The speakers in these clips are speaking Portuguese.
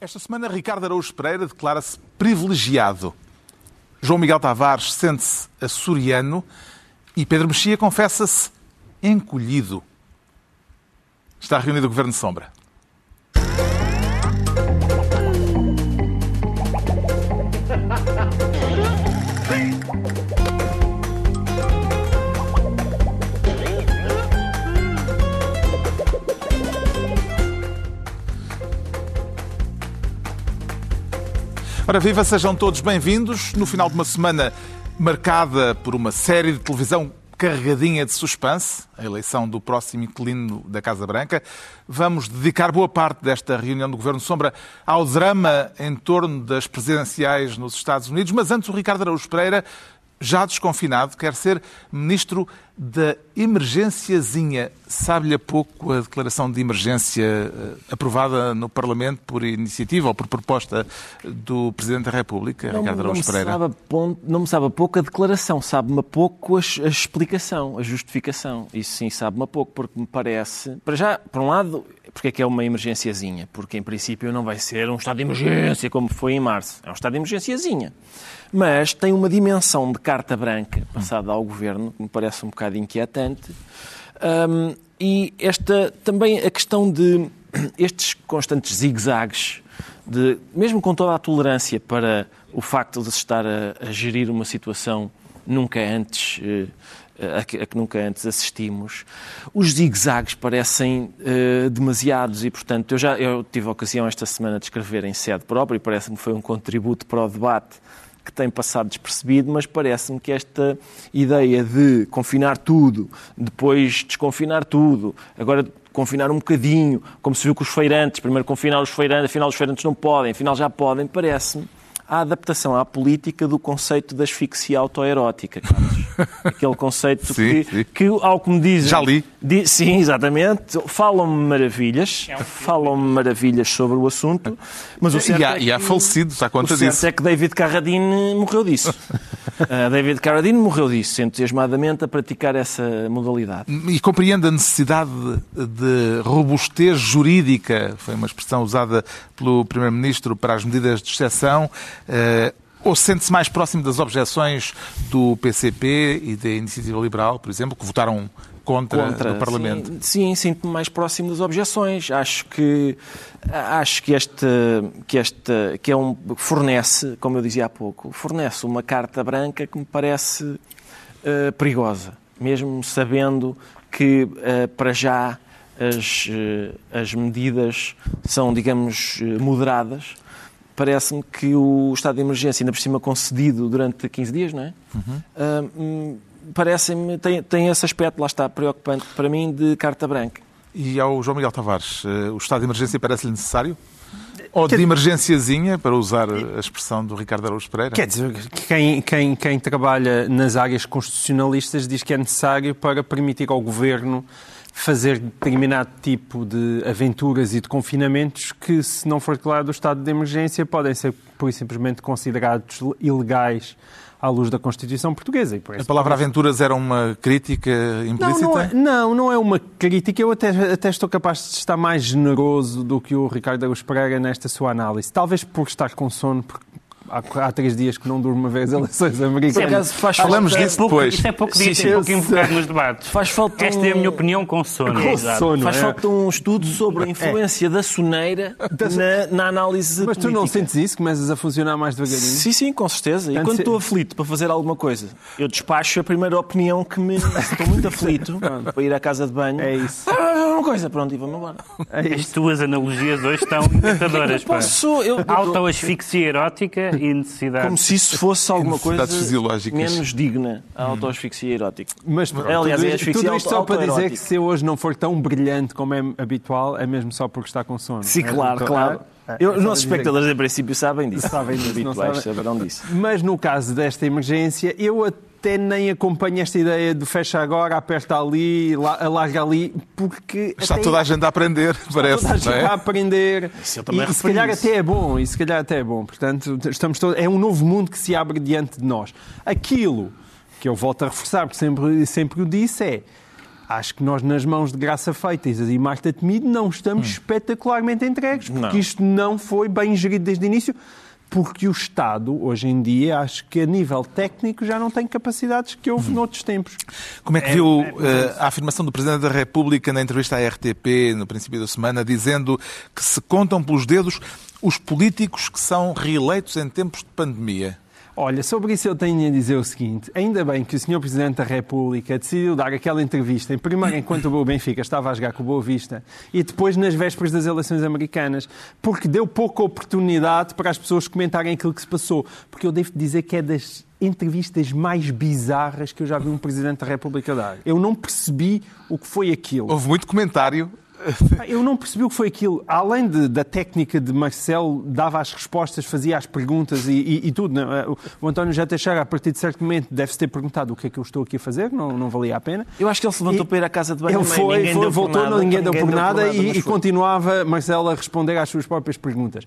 Esta semana, Ricardo Araújo Pereira declara-se privilegiado. João Miguel Tavares sente-se açoriano e Pedro Mexia confessa-se encolhido. Está reunido o Governo de Sombra. Ora, viva, sejam todos bem-vindos. No final de uma semana marcada por uma série de televisão carregadinha de suspense, a eleição do próximo inquilino da Casa Branca, vamos dedicar boa parte desta reunião do Governo Sombra ao drama em torno das presidenciais nos Estados Unidos. Mas antes, o Ricardo Araújo Pereira já desconfinado, quer ser ministro da emergênciazinha. Sabe-lhe a pouco a declaração de emergência eh, aprovada no Parlamento por iniciativa ou por proposta do Presidente da República, não, Ricardo Araújo Pereira? Sabe, não me sabe a pouco a declaração, sabe-me a pouco a, a, explicação, a justificação. Isso sim sabe-me a pouco, porque me parece... Para já, por um lado, porque é que é uma emergênciazinha? Porque, em princípio, não vai ser um estado de emergência como foi em março. É um estado de emergênciazinha mas tem uma dimensão de carta branca passada ao governo que me parece um bocado inquietante. Um, e esta também a questão de estes constantes zigue-zagues, de, mesmo com toda a tolerância para o facto de se estar a, a gerir uma situação nunca antes. Uh, a que, a que, nunca antes assistimos. Os zigue-zagues parecem uh, demasiados e, portanto, eu já eu tive a ocasião esta semana de escrever em sede própria e parece-me que foi um contributo para o debate que tem passado despercebido, mas parece-me que esta ideia de confinar tudo, depois desconfinar tudo, agora confinar um bocadinho, como se viu com os feirantes, primeiro confinar os feirantes, afinal os feirantes não podem, afinal já podem, parece-me a adaptação à política do conceito da asfixia autoerótica, Carlos. Aquele conceito sim, que, sim. que, ao que me dizem... Já li. Di, sim, exatamente. Falam-me maravilhas, é um falam-me maravilhas sobre o assunto, mas o certo e há, é que, e há falecidos, à conta o certo disso. é que David Carradine morreu disso. uh, David Carradine morreu disso, entusiasmadamente a praticar essa modalidade. E compreende a necessidade de, robustez jurídica, foi uma expressão usada pelo Primeiro-Ministro para as medidas de exceção, ou sente-se mais próximo das objeções do PCP e da Iniciativa Liberal, por exemplo, que votaram contra, contra no Parlamento? Sim, sim sinto-me mais próximo das objeções. Acho que acho que este que este que é um fornece, como eu dizia há pouco, fornece uma carta branca que me parece uh, perigosa, mesmo sabendo que uh, para já as, as medidas são, digamos, moderadas parece-me que o estado de emergência, ainda por cima concedido durante 15 dias, não é? Uhum. Uh, parece-me, tem, tem esse aspecto, lá está, preocupante para mim, de carta branca. E ao João Miguel Tavares, uh, o estado de emergência parece-lhe necessário? Ou de emergênciazinha, para usar a expressão do Ricardo Araújo Pereira? Quer dizer, quem, quem, quem trabalha nas áreas constitucionalistas diz que é necessário para permitir ao Governo fazer determinado tipo de aventuras e de confinamentos que, se não for declarado o estado de emergência, podem ser, por simplesmente, considerados ilegais à luz da Constituição portuguesa. a palavra aventuras era uma crítica implícita? Não, não é, não, não é uma crítica. Eu até, até estou capaz de estar mais generoso do que o Ricardo Araújo Pereira nesta sua análise. Talvez por estar com sono, porque há, há três dias que não durmo uma vez eleições americanas. Faz Falamos falta, disso pouco, depois. Isso é pouco dito, é pouco invocado nos debates. Faz falta Esta é a minha opinião com sono. Com sono Faz é. falta um estudo sobre a influência é. da soneira na, na, análise Mas política. tu não sentes isso? Começas a funcionar mais devagarinho? Sim, sim, com certeza. E quando estou aflito para fazer alguma coisa, eu despacho a primeira opinião que me... Estou muito aflito para ir à casa de banho. É isso. Ah, uma coisa, pronto, e vamos embora. É As tuas analogias hoje estão encantadoras. Posso, eu, Autoasfixia erótica e necessidade como se isso fosse alguma coisa menos digna, a autoasfixia erótica. Mas, aliás, tudo, é asfixia tudo isto só para dizer que se hoje não for tão brilhante como é habitual, é mesmo só porque está com sono. Sim, é, claro, claro. É, eu, os nossos espectadores, em princípio, sabem disso. Sabem disso. Habituais saberão disso. Mas no caso desta emergência, eu até nem acompanho esta ideia de fecha agora, aperta ali, larga ali, porque... Está toda a gente a aprender, parece. Toda a gente é? a aprender. E, e se calhar isso. até é bom, e se calhar até é bom. Portanto, estamos todos, é um novo mundo que se abre diante de nós. Aquilo que eu volto a reforçar, porque sempre, sempre o disse, é Acho que nós, nas mãos de Graça Feitas e Marta Temido, não estamos espetacularmente entregues, porque Não. isto não foi bem gerido desde o início, porque o Estado, hoje em dia, acho que a nível técnico já não tem capacidades que houve noutros tempos. Como é que viu eh, a afirmação do Presidente da República na entrevista à RTP no princípio da semana, dizendo que se contam pelos dedos os políticos que são reeleitos em tempos de pandemia? Olha, sobre isso eu tenho a dizer o seguinte: ainda bem que o Sr. Presidente da República decidiu dar aquela entrevista, em primeiro enquanto o Benfica estava a jogar com o Boa Vista e depois nas vésperas das eleições americanas, porque deu pouca oportunidade para as pessoas comentarem aquilo que se passou. Porque eu devo dizer que é das entrevistas mais bizarras que eu já vi um Presidente da República dar. Eu não percebi o que foi aquilo. Houve muito comentário. Eu não percebi o que foi aquilo. Além de- da técnica de Marcelo, dava as respostas, fazia as perguntas e, e- e tudo. não é? O- António já Teixeira, a partir de certo momento, deve-se ter perguntado o que é que eu estou aqui a fazer, não, não valia a pena. Eu acho que ele se levantou E- para ir à casa de banho. Ele foi, ninguém foi, deu por voltou, nada, não, ninguém deu por nada, mas e, e foi. continuava Marcelo a responder às suas próprias perguntas.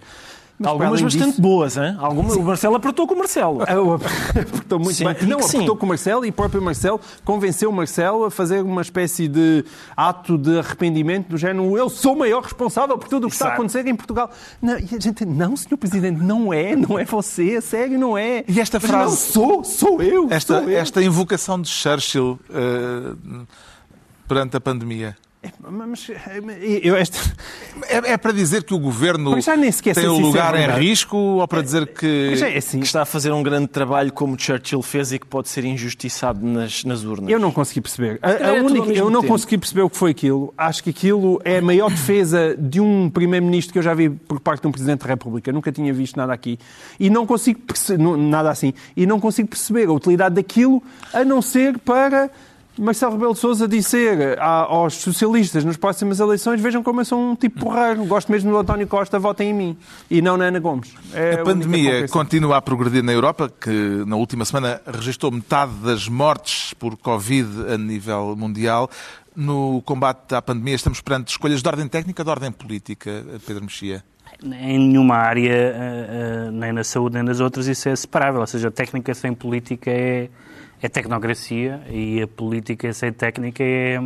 Mas, Algumas bastante disso- boas, hein? Algumas, o Marcelo apertou com o Marcelo. Eu apertou muito Senti bem. Não, que sim. apertou com o Marcelo e o próprio Marcelo convenceu o Marcelo a fazer uma espécie de ato de arrependimento do género eu sou o maior responsável por tudo o que está a Exato. acontecer em Portugal. Não, e a gente, não, senhor Presidente, não é, não é você, sério, não é. E esta Mas frase- Não, sou, sou eu, Esta, sou eu. esta invocação de Churchill eh, perante a pandemia. Mas, eu, esta, É, é para dizer que o governo tem o é lugar em risco ou para dizer que. é assim, Que está a fazer um grande trabalho como Churchill fez e que pode ser injustiçado nas, nas urnas. Eu não consegui perceber. A, a é única- eu não tempo. consegui perceber o que foi aquilo. Acho que aquilo é a maior defesa de um primeiro-ministro que eu já vi por parte de um presidente da República. Nunca tinha visto nada aqui. E não consigo perceber, nada assim. E não consigo perceber a utilidade daquilo a não ser para Marcelo Rebelo de Sousa dizer a- aos socialistas nas próximas eleições vejam como eu sou um tipo porreiro. Gosto mesmo do António Costa, votem em mim. E não na Ana Gomes. É A única pandemia continua a progredir na Europa, que na última semana registrou metade das mortes por Covid a nível mundial. No combate à pandemia estamos perante escolhas de ordem técnica ou de ordem política, Pedro Mexia? Em nenhuma área, eh, eh, nem na saúde nem nas outras, isso é separável. Ou seja, a técnica sem política é, é tecnocracia e a política sem técnica é,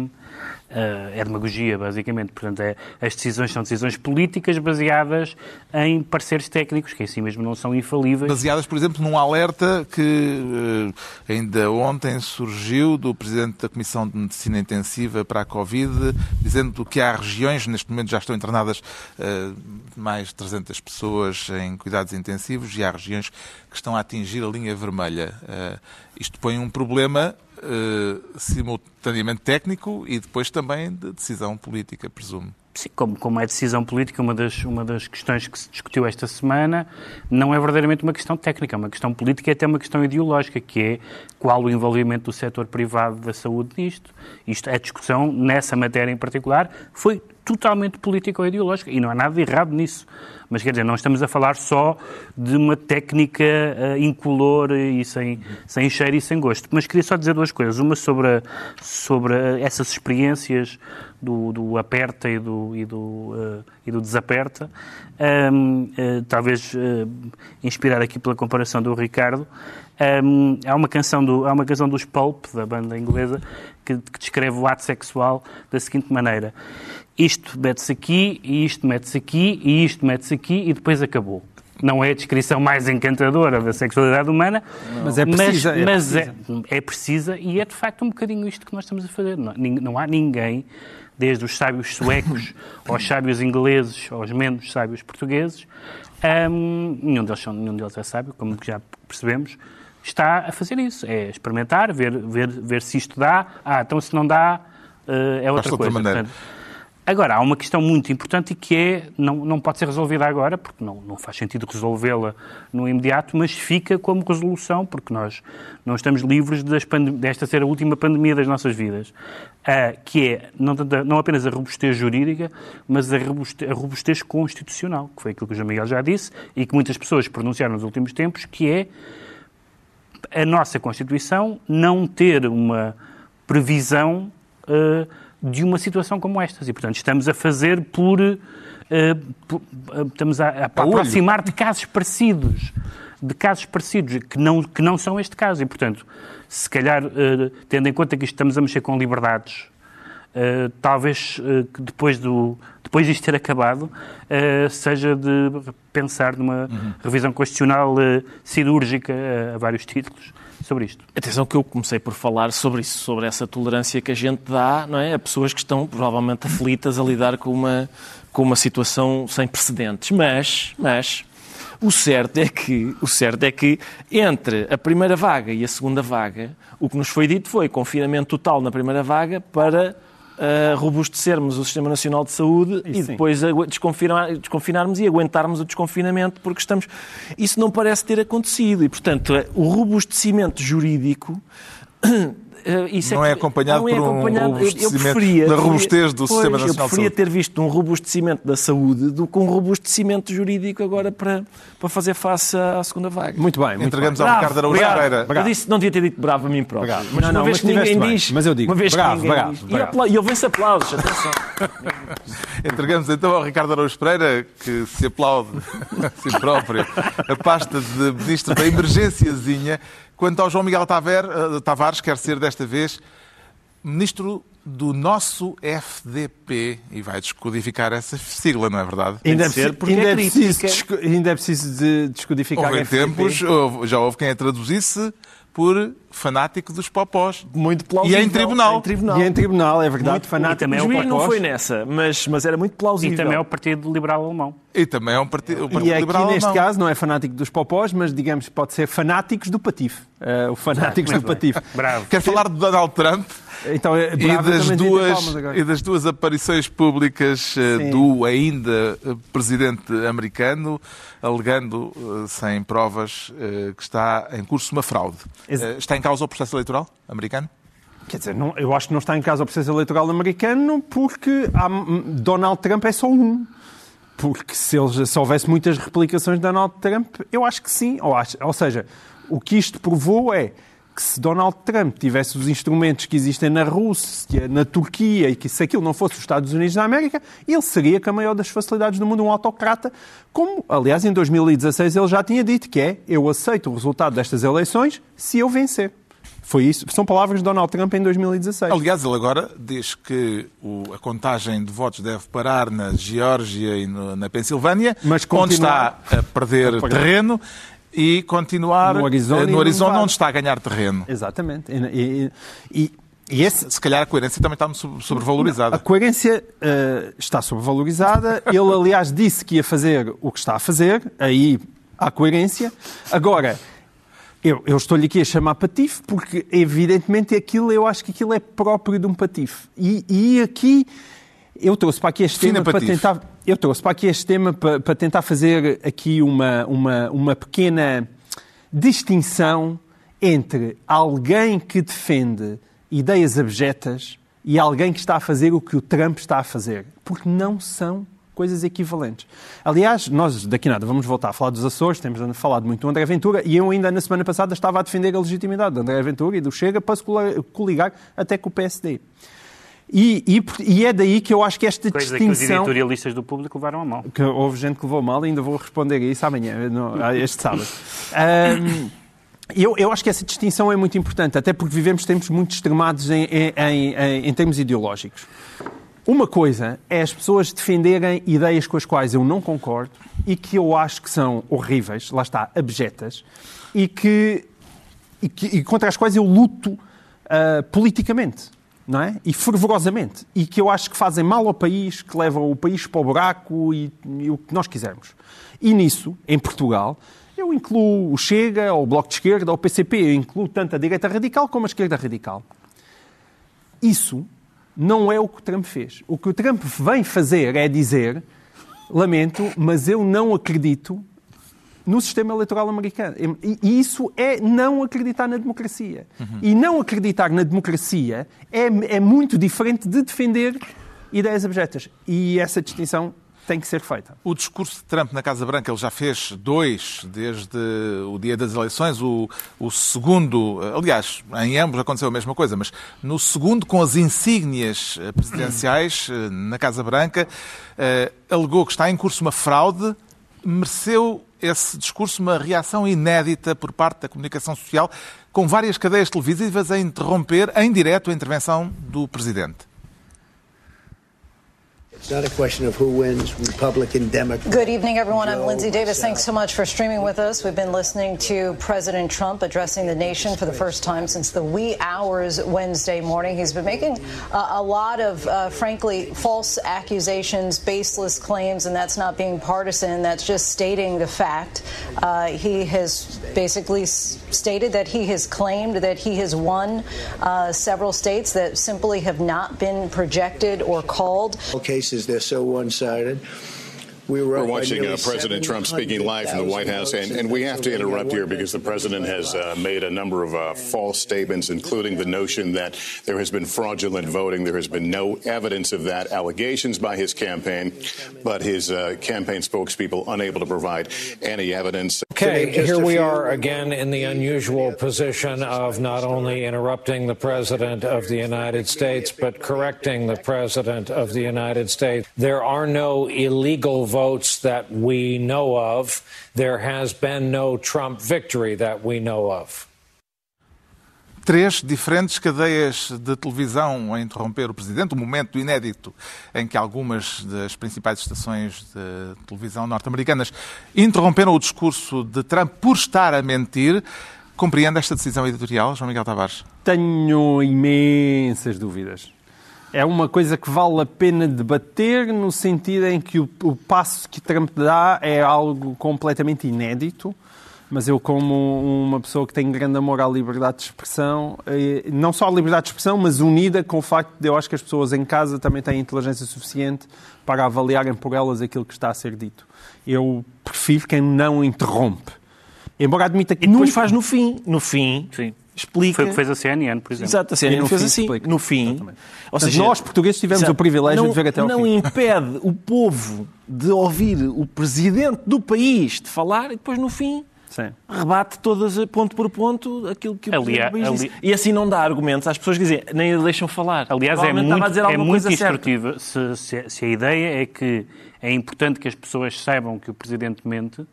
é demagogia, basicamente. Portanto, é- as decisões são decisões políticas baseadas em pareceres técnicos, que em si mesmo não são infalíveis. Baseadas, por exemplo, num alerta que eh, ainda ontem surgiu do Presidente da Comissão de Medicina Intensiva para a Covid, dizendo que há regiões, neste momento já estão internadas eh, mais de 300 pessoas em cuidados intensivos e há regiões que estão a atingir a linha vermelha. Eh, isto põe um problema eh, simultaneamente técnico e depois também de decisão política, presumo. Sim, como, como é decisão política, uma das, uma das questões que se discutiu esta semana não é verdadeiramente uma questão técnica, é uma questão política e até uma questão ideológica, que é qual o envolvimento do setor privado da saúde nisto. Isto, a discussão nessa matéria em particular foi totalmente política ou ideológica e não há nada de errado nisso. Mas quer dizer, não estamos a falar só de uma técnica eh, incolor e sem, sem cheiro e sem gosto. Mas queria só dizer duas coisas. Uma sobre, a- sobre a- essas experiências do, do aperta e do, e do, eh, e do desaperta. Ahm, eh, talvez eh, inspirar aqui pela comparação do Ricardo. Ahm, há, uma canção do, há uma canção dos Pulp, da banda inglesa, que, que descreve o ato sexual da seguinte maneira. Isto mete-se aqui, e isto mete-se aqui, e isto mete-se aqui, e depois acabou. Não é a descrição mais encantadora da sexualidade humana, Mas é precisa, é mas é, é precisa e é de facto um bocadinho isto que nós estamos a fazer. Não, não há ninguém, desde os sábios suecos aos sábios ingleses, aos menos sábios portugueses, hum, nenhum, deles são, nenhum deles é sábio, como já percebemos, está a fazer isso. É experimentar, ver, ver, ver se isto dá. Ah, então se não dá, eh, é outra de outra coisa. maneira. Portanto, Agora, há uma questão muito importante e que é, não, não pode ser resolvida agora, porque não, não faz sentido resolvê-la no imediato, mas fica como resolução, porque nós não estamos livres desta ser a última pandemia das nossas vidas, Ah, que é não, não apenas a robustez jurídica, mas a robuste- a robustez constitucional, que foi aquilo que o João Miguel já disse e que muitas pessoas pronunciaram nos últimos tempos, que é a nossa Constituição não ter uma previsão eh, de uma situação como estas. E, portanto, estamos a fazer por. eh, por- eh, estamos a, a aproximar de casos parecidos. De casos parecidos, que não, que não são este caso. E, portanto, se calhar, eh, tendo em conta que estamos a mexer com liberdades uh, talvez uh, depois, do, depois disto ter acabado, uh, seja de pensar numa uhum. revisão constitucional cirúrgica a vários títulos sobre isto. Atenção que eu comecei por falar sobre isso, sobre essa tolerância que a gente dá não é, a pessoas que estão provavelmente aflitas a lidar com uma, com uma situação sem precedentes. Mas, mas o certo é que, o certo é que entre a primeira vaga e a segunda vaga, o que nos foi dito foi confinamento total na primeira vaga para uh, robustecermos o Sistema Nacional de Saúde Isso e depois desconfinar, desconfinarmos e aguentarmos o desconfinamento, porque estamos. Isso não parece ter acontecido. E, portanto, o robustecimento jurídico isso não é, é acompanhado não é por um robustecimento preferia, da robustez do pois, Sistema Nacional de Saúde. Eu preferia ter visto um robustecimento da saúde do que um robustecimento jurídico agora para, para fazer face à segunda vaga. Muito bem. Muito Entregamos bem. ao Ricardo Araújo Pereira. Eu disse, não devia ter dito bravo a mim próprio. Bravo. Mas não, não, uma vez que ninguém bem. diz... Mas eu digo, uma vez bravo, que bravo, diz, bravo. E, eu venço aplausos, atenção. Entregamos então ao Ricardo Araújo Pereira, que se aplaude a si próprio, a pasta de Ministro da Emergênciazinha. Quanto ao João Miguel eh, Tavares, quer ser desta vez ministro do nosso FDP e vai descodificar essa sigla, não é verdade? Ainda, é, ser, porque ainda, é, é preciso, ainda é preciso de descodificar houve em tempos, já houve quem a traduzisse por fanático dos popós. Muito plausível. E em tribunal. Em tribunal. E em tribunal, é verdade. Muito, fanático. também o juiz não foi nessa, mas, mas era muito plausível. E também é o Partido Liberal Alemão. E também é um partido, o Partido e aqui, Liberal neste Alemão. caso, não é fanático dos popós, mas digamos pode ser fanáticos do Patife. Uh, o fanáticos do Patife. Bravo. Quer falar de Donald Trump? Então, é, e, das duas, e das duas aparições públicas uh, do ainda uh, presidente americano, alegando, sem provas, que está em curso uma fraude. está em causa o processo eleitoral americano? Quer dizer, não, eu acho que não está em causa o processo eleitoral americano porque há, Donald Trump é só um. Porque se, ele, se houvesse muitas replicações de Donald Trump, eu acho que sim. Ou, acho, ou seja, o que isto provou é que se Donald Trump tivesse os instrumentos que existem na Rússia, na Turquia, e que se aquilo não fosse os Estados Unidos da América, ele seria com a maior das facilidades do mundo um autocrata, como, aliás, em 2016 ele já tinha dito, que é, eu aceito o resultado destas eleições se eu vencer. Foi isso. São palavras de Donald Trump em 2016. Aliás, ele agora diz que o, a contagem de votos deve parar na Geórgia e no, na Pensilvânia, Mas onde está a perder, a perder terreno e continuar no Arizona, no Arizona onde está a ganhar terreno. Exatamente. E, e, e esse... Se calhar a coerência também está sobrevalorizada. A coerência uh, está sobrevalorizada. Ele, aliás, disse que ia fazer o que está a fazer. Aí há coerência. Agora, eu, eu estou-lhe aqui a chamar patife porque, evidentemente, aquilo, eu acho que aquilo é próprio de um patife. E, e aqui eu trouxe para aqui este tema para tentar eu trouxe para aqui este tema para, para tentar fazer aqui uma, uma, uma pequena distinção entre alguém que defende ideias abjetas e alguém que está a fazer o que o Trump está a fazer. Porque não são coisas equivalentes. Aliás, nós daqui nada vamos voltar a falar dos Açores, temos falado muito do André Ventura e eu ainda na semana passada estava a defender a legitimidade do André Ventura e do Chega para se coligar até com o PSD. E, e, e, é daí que eu acho que esta Coisa distinção... que os editorialistas do público levaram a mal. Que houve gente que levou mal e ainda vou responder a isso amanhã, no, este sábado. Um, eu, eu, acho que essa distinção é muito importante, até porque vivemos tempos muito extremados em, em, em, em termos ideológicos. Uma coisa é as pessoas defenderem ideias com as quais eu não concordo e que eu acho que são horríveis, lá está, abjetas, e, que, e, que, e contra as quais eu luto uh, politicamente não é? E fervorosamente. E que eu acho que fazem mal ao país, que levam o país para o buraco e, e o que nós quisermos. E nisso, em Portugal, eu incluo o Chega, ou o Bloco de Esquerda, ou o PCP, eu incluo tanto a direita radical como a esquerda radical. Isso não é o que o Trump fez. O que o Trump vem fazer é dizer, lamento, mas eu não acredito no sistema eleitoral americano. E isso é não acreditar na democracia. Uhum. E não acreditar na democracia é, é muito diferente de defender ideias abjetas. E essa distinção tem que ser feita. O discurso de Trump na Casa Branca, ele já fez dois desde o dia das eleições. O, o segundo, aliás, em ambos aconteceu a mesma coisa, mas no segundo, com as insígnias presidenciais eh, na Casa Branca, uh, alegou que está em curso uma fraude, mereceu esse discurso uma reação inédita por parte da comunicação social, com várias cadeias televisivas a interromper em direto a intervenção do Presidente. Not a question of who wins, Republican, Democrat. Good evening, everyone. I'm Lindsay Davis. Thanks so much for streaming with us. We've been listening to President Trump addressing the nation for the first time since the wee hours Wednesday morning. He's been making uh, a lot of, uh, frankly, false accusations, baseless claims, and that's not being partisan. That's just stating the fact. Uh, he has basically stated that he has claimed that he has won uh, several states that simply have not been projected or called. Cases, they're so one sided. We were, watching uh, President Trump speaking live from the White House, and, and we have to interrupt here because the president has uh, made a number of uh, false statements, including the notion that there has been fraudulent voting. There has been no evidence of that. Allegations by his campaign, but his uh, campaign spokespeople unable to provide any evidence. Okay, here we are again in the unusual position of not only interrupting the President of the United States, but correcting the President of the United States. There are no illegal votes votes that we know of. There has been no Trump victory that we know of. Três diferentes cadeias de televisão a interromper o presidente, um momento inédito em que algumas das principais estações de televisão norte-americanas interromperam o discurso de Trump por estar a mentir. Compreende esta decisão editorial, João Miguel Tavares? Tenho imensas dúvidas é uma coisa que vale a pena debater no sentido em que o, o, passo que Trump dá é algo completamente inédito. Mas eu, como uma pessoa que tem grande amor à liberdade de expressão, eh, não só à liberdade de expressão, mas unida com o facto de eu acho que as pessoas em casa também têm inteligência suficiente para avaliarem por elas aquilo que está a ser dito. Eu prefiro quem não interrompe. Embora admita que. E depois faz no fim. No fim, Sim explica. Foi o que fez a CNN, por exemplo. Exato, a CNN fez assim. Explica. No fim. Exatamente. Ou seja, nós, portugueses, tivemos exato, o privilégio não, de ver até ao não fim. Não impede o povo de ouvir o presidente do país de falar e depois, no fim, Sim. rebate todas, ponto por ponto, aquilo que o aliás, presidente do país ali... E assim não dá argumentos às pessoas que dizem, nem a deixam falar. Aliás, é muito, é muito instrutiva se, se, se a ideia é que é importante que as pessoas saibam que o presidente mente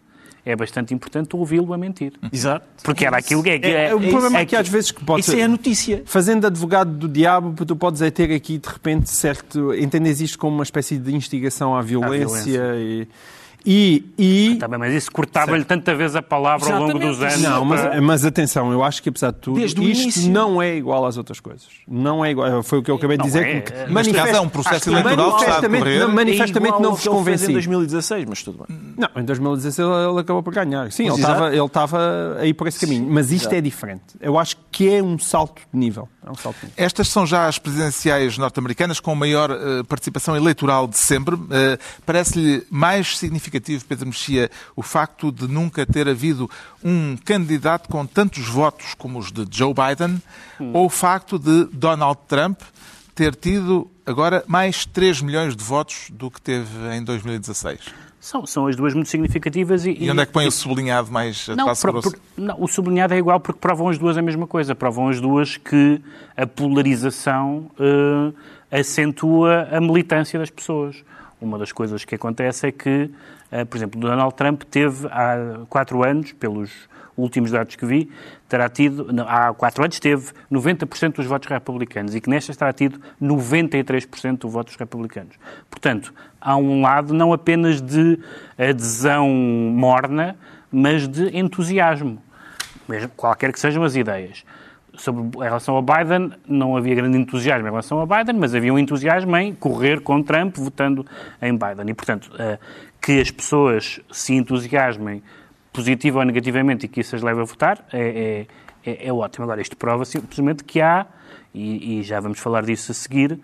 é bastante importante ouvi-lo a mentir. Exato. Porque era aquilo que é. é, é o problema é, que, às vezes que pode Isso é a notícia. Fazendo advogado do diabo, tu podes é ter aqui de repente certo. Entendes isto como uma espécie de instigação à violência, à violência. e e, e... Ah, tá bem, mas isso cortava-lhe tanta vez a palavra Exatamente. ao longo dos anos. Não, mas, mas, atenção, eu acho que apesar de tudo, Desde isto início. não é igual às outras coisas. Não é igual. Foi o que eu acabei de dizer. É. Que manifesta, é um processo eleitoral que está a decorrer. Não, manifestamente é não vos convenci. em 2016, mas tudo bem. Não, em 2016 ele acabou por ganhar. Sim, ele estava, ele estava aí por esse caminho. Mas isto Exato. é diferente. Eu acho que é um salto de nível. É um salto de nível. Estas são já as presidenciais norte-americanas com maior uh, participação eleitoral de sempre. Uh, Parece-lhe mais significativo, Pedro Mexia, o facto de nunca ter havido um candidato com tantos votos como os de Joe Biden, hum. ou o facto de Donald Trump ter tido agora mais 3 milhões de votos do que teve em 2016? São, são as duas muito significativas. E, e onde é que põe e, o sublinhado mais não, por, por, não, o sublinhado é igual porque provam as duas a mesma coisa. Provam as duas que a polarização uh, acentua a militância das pessoas. Uma das coisas que acontece é que eh, por exemplo, Donald Trump teve há quatro anos, pelos últimos dados que vi, terá tido, há quatro anos teve 90% dos votos republicanos e que nestas terá tido 93% dos votos republicanos. Portanto, há um lado não apenas de adesão morna, mas de entusiasmo, mesmo, qualquer que sejam as ideias. Sobre, em relação ao Biden, não havia grande entusiasmo em relação ao Biden, mas havia um entusiasmo em correr com Trump votando em Biden. E, portanto, uh, que as pessoas se entusiasmem positivo ou negativamente e que isso as leve a votar é, é, é, é ótimo. Agora, isto prova simplesmente que há, e, e, já vamos falar disso a seguir,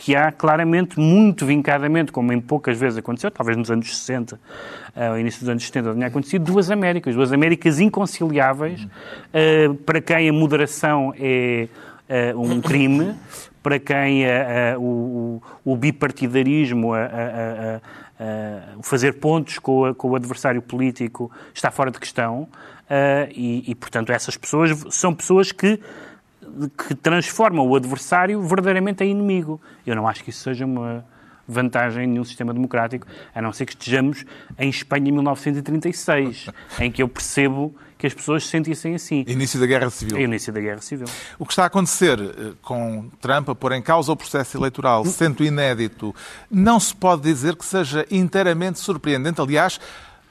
que há claramente, muito vincadamente, como em poucas vezes aconteceu, talvez nos anos 60, uh, ao início dos anos 70, tinha acontecido, duas Américas, duas Américas inconciliáveis, uh, para quem a moderação é uh, um crime, para quem o, o, bipartidarismo, uh, fazer pontos com, a, com, o adversário político está fora de questão uh, e, e, portanto, essas pessoas são pessoas que, que transformam o adversário verdadeiramente em inimigo. Eu não acho que isso seja uma vantagem em nenhum sistema democrático, a não ser que estejamos em Espanha em 1936, em que eu percebo que as pessoas se sentissem assim. Início da Guerra Civil. É início da Guerra Civil. O que está a acontecer eh, com Trump a pôr em causa o processo eleitoral, sendo inédito, não se pode dizer que seja inteiramente surpreendente. Aliás,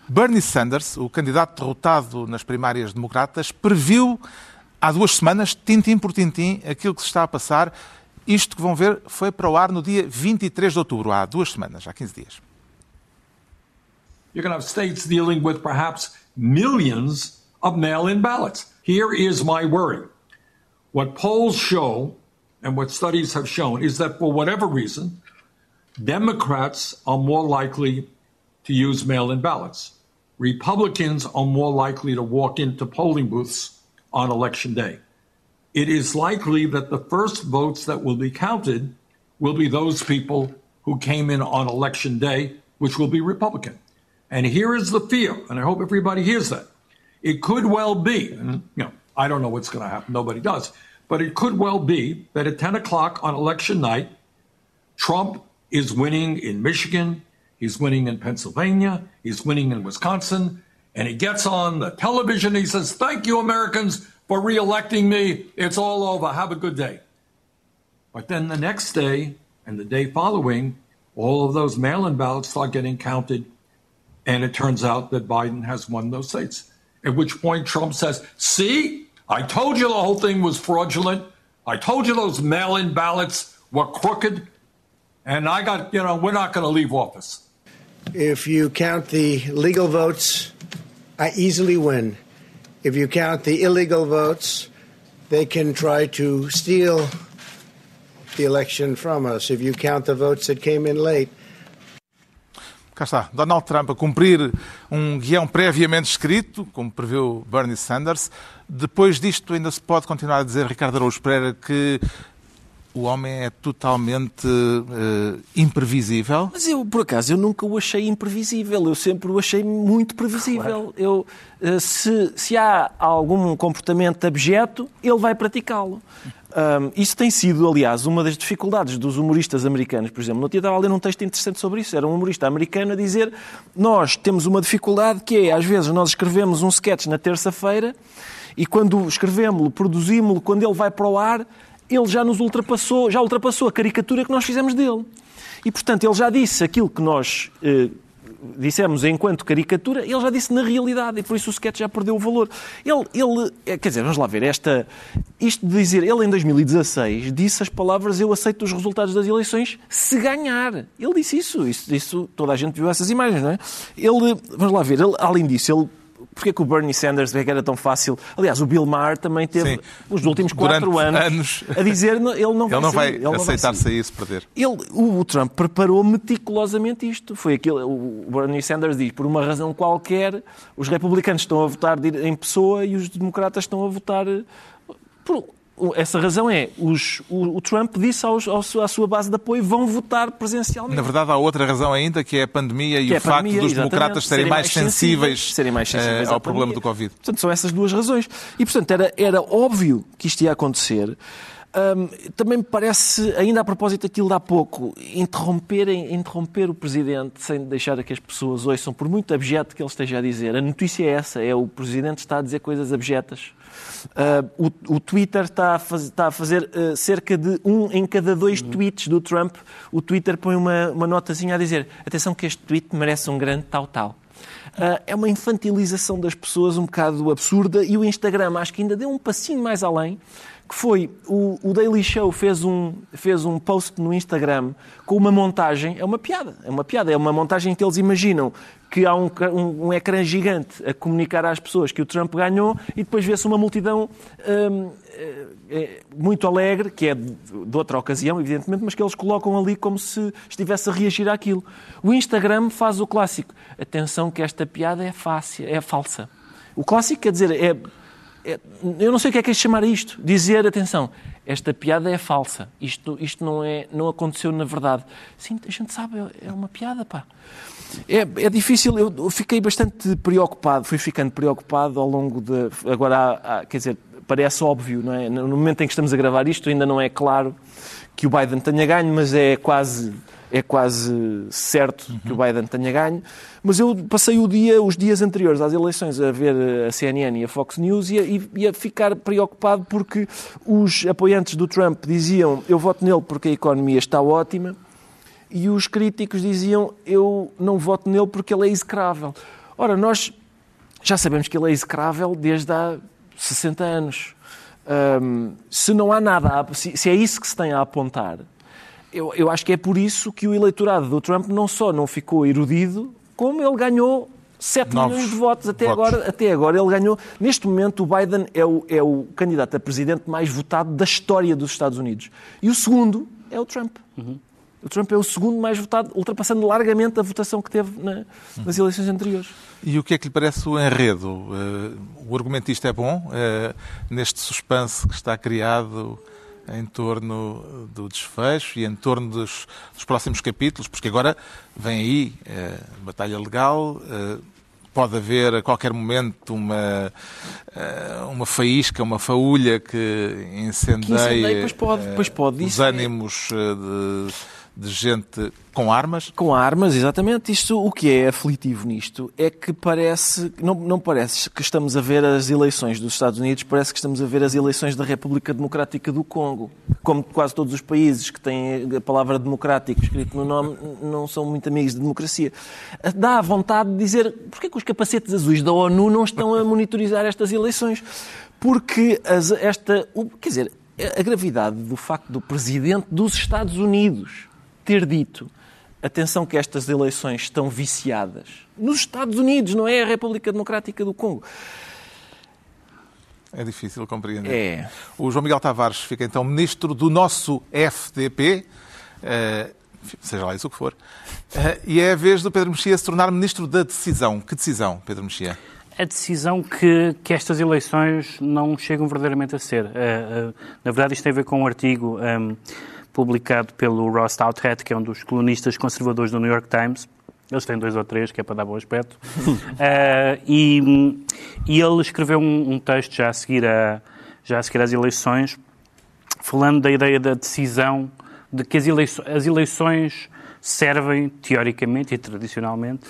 Bernie Sanders, o candidato derrotado nas primárias democratas, previu há duas semanas, tintim por tintim, aquilo que se está a passar. Isto que vão ver foi para o ar no dia 23 de outubro, há duas semanas, há 15 dias. You're going to have states dealing with perhaps millions of mail in ballots. Here is my worry. What polls show and what studies have shown is that for whatever reason, Democrats are more likely to use mail in ballots. Republicans are more likely to walk into polling booths on election day. It is likely that the first votes that will be counted will be those people who came in on election day, which will be Republican. And here is the fear, and I hope everybody hears that. It could well be, and you know, I don't know what's going to happen, nobody does, but it could well be that at 10 o'clock on election night, Trump is winning in Michigan, he's winning in Pennsylvania, he's winning in Wisconsin, and he gets on the television. He says, Thank you, Americans, for reelecting me. It's all over. Have a good day. But then the next day and the day following, all of those mail in ballots start getting counted, and it turns out that Biden has won those states. At which point Trump says, See, I told you the whole thing was fraudulent. I told you those mail in ballots were crooked. And I got, you know, we're not going to leave office. If you count the legal votes, I easily win. If you count the illegal votes, they can try to steal the election from us. If you count the votes that came in late, Cá está, Donald Trump a cumprir um guião previamente escrito, como previu Bernie Sanders. Depois disto, ainda se pode continuar a dizer, Ricardo Araújo Pereira, que o homem é totalmente uh, imprevisível. Mas eu, por acaso, eu nunca o achei imprevisível. Eu sempre o achei muito previsível. Claro. Eu, uh, se, se há algum comportamento abjeto, ele vai praticá-lo. Um, isso tem sido, aliás, uma das dificuldades dos humoristas americanos. Por exemplo, no dia estava a ler um texto interessante sobre isso. Era um humorista americano a dizer nós temos uma dificuldade que é, às vezes, nós escrevemos um sketch na terça-feira e quando escrevemos-lo, produzimos-lo, quando ele vai para o ar, ele já nos ultrapassou, já ultrapassou a caricatura que nós fizemos dele. E, portanto, ele já disse aquilo que nós eh, dissemos enquanto caricatura, ele já disse na realidade, e por isso o sketch já perdeu o valor. Ele, ele eh, quer dizer, vamos lá ver, esta, isto de dizer, ele em 2016 disse as palavras eu aceito os resultados das eleições se ganhar. Ele disse isso, isso, isso toda a gente viu essas imagens, não é? Ele, vamos lá ver, ele, além disso, ele Porquê que o Bernie Sanders vê que era tão fácil? Aliás, o Bill Maher também teve, Sim. os últimos quatro anos, anos, a dizer ele não vai, ele não vai ele aceitar sair se perder. Ele, o, o, Trump preparou meticulosamente isto. Foi aquilo, o Bernie Sanders diz, por uma razão qualquer, os republicanos estão a votar em pessoa e os democratas estão a votar por, essa razão é, os, o, o, Trump disse aos, aos, à sua base de apoio vão votar presencialmente. Na verdade, há outra razão ainda, que é a pandemia e o facto pandemia, dos democratas serem, serem mais, sensíveis, serem mais sensíveis uh, ao problema do Covid. Portanto, são essas duas razões. E, portanto, era, era óbvio que isto ia acontecer. Um, também me parece, ainda a propósito daquilo de há pouco, interromper, interromper o Presidente sem deixar que as pessoas ouçam, por muito abjeto que ele esteja a dizer. A notícia é essa, é o Presidente está a dizer coisas abjetas. Uh, o, o, Twitter está a, faz, está a fazer uh, cerca de um em cada dois tweets do Trump. O Twitter põe uma, uma notazinha a dizer atenção que este tweet merece um grande tal-tal. Uh, é uma infantilização das pessoas um bocado absurda e o Instagram acho que ainda deu um passinho mais além que foi o, o, Daily Show fez um, fez um post no Instagram com uma montagem, é uma piada, é uma piada, é uma montagem que eles imaginam que há um, um, um ecrã gigante a comunicar às pessoas que o Trump ganhou e depois vê-se uma multidão hum, é, é, muito alegre, que é de, de, outra ocasião, evidentemente, mas que eles colocam ali como se estivesse a reagir àquilo. O Instagram faz o clássico. Atenção que esta piada é fácil, é falsa. O clássico quer dizer, é, eu não sei o que é que é chamar isto. Dizer, atenção, esta piada é falsa. Isto, isto não, é, não aconteceu na verdade. Sim, a gente sabe, é, é uma piada, pá. É, é difícil, eu fiquei bastante preocupado, fui ficando preocupado ao longo de. Agora, há, há, quer dizer, parece óbvio, não é? No momento em que estamos a gravar isto, ainda não é claro que o Biden tenha ganho, mas é quase é quase certo que o Biden tenha ganho. Mas eu passei o dia, os dias anteriores às eleições a ver a CNN e a Fox News e a, e a ficar preocupado porque os apoiantes do Trump diziam eu voto nele porque a economia está ótima e os críticos diziam eu não voto nele porque ele é execrável. Ora, nós já sabemos que ele é execrável desde há 60 anos. Um, se não há nada, a, se, se, é isso que se tem a apontar, eu, eu acho que é por isso que o eleitorado do Trump não só não ficou erudido, como ele ganhou 7 Novos milhões de votos. Até, votos. Agora, até agora ele ganhou. Neste momento, o Biden é o, é o candidato a presidente mais votado da história dos Estados Unidos. E o segundo é o Trump. Uhum. O Trump é o segundo mais votado, ultrapassando largamente a votação que teve na, nas eleições anteriores. E o que é que lhe parece o enredo? Uh, o argumentista é bom uh, neste suspense que está criado em torno do desfecho e em torno dos, dos próximos capítulos, porque agora vem aí uh, batalha legal, pode haver a qualquer momento uma, uma faísca, uma faúlha que incendeia, que incendeia pois pode, pois pode. os ânimos de de gente com armas? Com armas, exatamente. Isto, o que é aflitivo nisto é que parece, não, não parece que estamos a ver as eleições dos Estados Unidos, parece que estamos a ver as eleições da República Democrática do Congo. Como quase todos os países que têm a palavra democrático escrito no nome não são muito amigos de democracia. Dá vontade de dizer porquê que os capacetes azuis da ONU não estão a monitorizar estas eleições? Porque as, esta, quer dizer, a gravidade do facto do presidente dos Estados Unidos ter dito atenção que estas eleições estão viciadas nos Estados Unidos, não é a República Democrática do Congo. É difícil compreender. É. O João Miguel Tavares fica então ministro do nosso FDP, eh, seja lá isso o que for, eh, e é a vez do Pedro Mexia se tornar ministro da decisão. Que decisão, Pedro Mexia? A decisão que, que estas eleições não chegam verdadeiramente a ser. Uh, uh, na verdade, isto tem a ver com um artigo. Um, publicado pelo Ross Douthat, que é um dos colunistas conservadores do New York Times. Eles têm dois ou três, que é para dar bom aspecto. uh, e, e, ele escreveu um, um, texto já a, seguir a, já a seguir às eleições, falando da ideia da decisão, de que as, eleições, as eleições servem, teoricamente e tradicionalmente,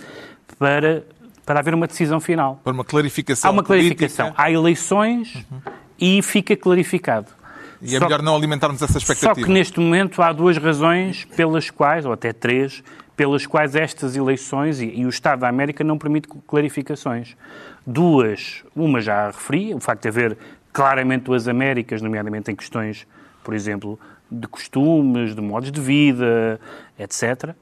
para, para haver uma decisão final. Para uma clarificação. Há uma clarificação. Política. Há eleições uhum. e fica clarificado. E é só melhor não alimentarmos essa expectativa. Só que neste momento há duas razões pelas quais, ou até três, pelas quais estas eleições e, e, o Estado da América não permite clarificações. Duas, uma já a referi, o facto de haver claramente duas Américas, nomeadamente em questões, por exemplo, de costumes, de modos de vida, etc.